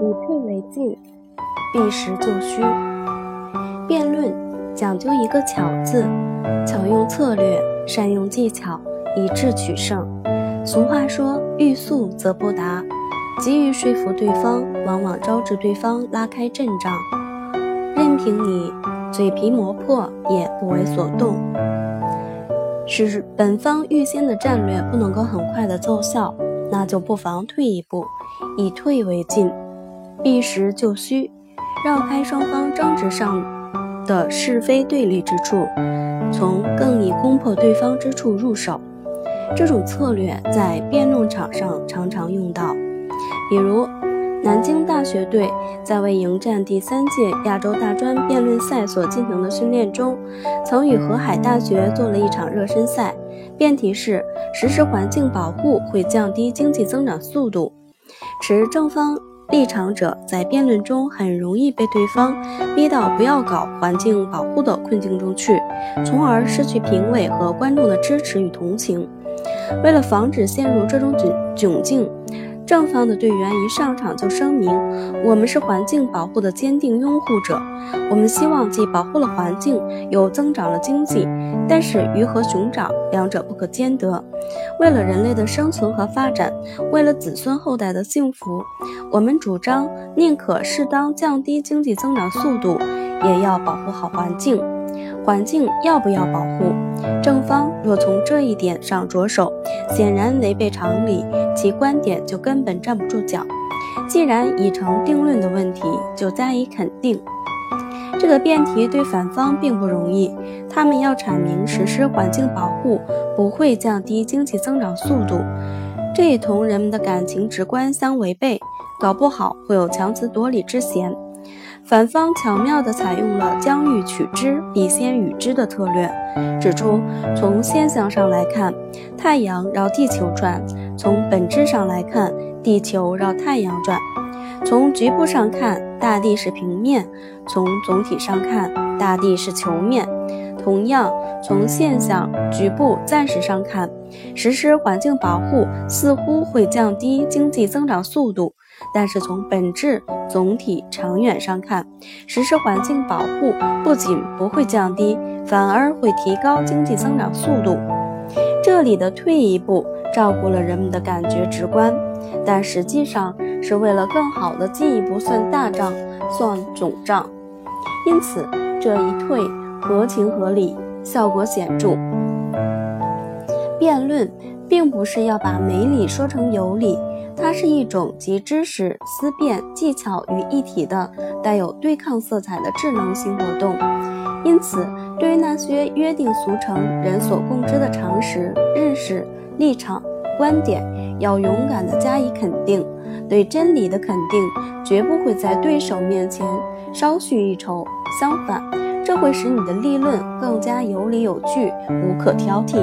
以退为进，避实就虚。辩论讲究一个巧字，巧用策略，善用技巧，以智取胜。俗话说：“欲速则不达。”急于说服对方，往往招致对方拉开阵仗，任凭你嘴皮磨破，也不为所动。使本方预先的战略不能够很快的奏效，那就不妨退一步，以退为进，避实就虚，绕开双方争执上的是非对立之处，从更易攻破对方之处入手。这种策略在辩论场上常常用到。比如，南京大学队在为迎战第三届亚洲大专辩论赛所进行的训练中，曾与河海大学做了一场热身赛，辩题是“实施环境保护会降低经济增长速度”。持正方立场者在辩论中很容易被对方逼到不要搞环境保护的困境中去，从而失去评委和观众的支持与同情。为了防止陷入这种窘窘境，正方的队员一上场就声明：“我们是环境保护的坚定拥护者，我们希望既保护了环境，又增长了经济。但是鱼和熊掌两者不可兼得。为了人类的生存和发展，为了子孙后代的幸福，我们主张宁可适当降低经济增长速度，也要保护好环境。环境要不要保护？正方若从这一点上着手，显然违背常理。”其观点就根本站不住脚。既然已成定论的问题，就加以肯定。这个辩题对反方并不容易，他们要阐明实施环境保护不会降低经济增长速度，这同人们的感情直观相违背，搞不好会有强词夺理之嫌。反方巧妙地采用了将欲取之，必先予之的策略，指出从现象上来看，太阳绕地球转；从本质上来看，地球绕太阳转。从局部上看，大地是平面；从总体上看，大地是球面。同样，从现象、局部、暂时上看，实施环境保护似乎会降低经济增长速度。但是从本质、总体、长远上看，实施环境保护不仅不会降低，反而会提高经济增长速度。这里的退一步，照顾了人们的感觉直观，但实际上是为了更好的进一步算大账、算总账。因此，这一退合情合理，效果显著。辩论并不是要把没理说成有理。它是一种集知识、思辨、技巧于一体的、带有对抗色彩的智能性活动。因此，对于那些约定俗成、人所共知的常识、认识、立场、观点，要勇敢地加以肯定。对真理的肯定，绝不会在对手面前稍逊一筹。相反，这会使你的立论更加有理有据，无可挑剔。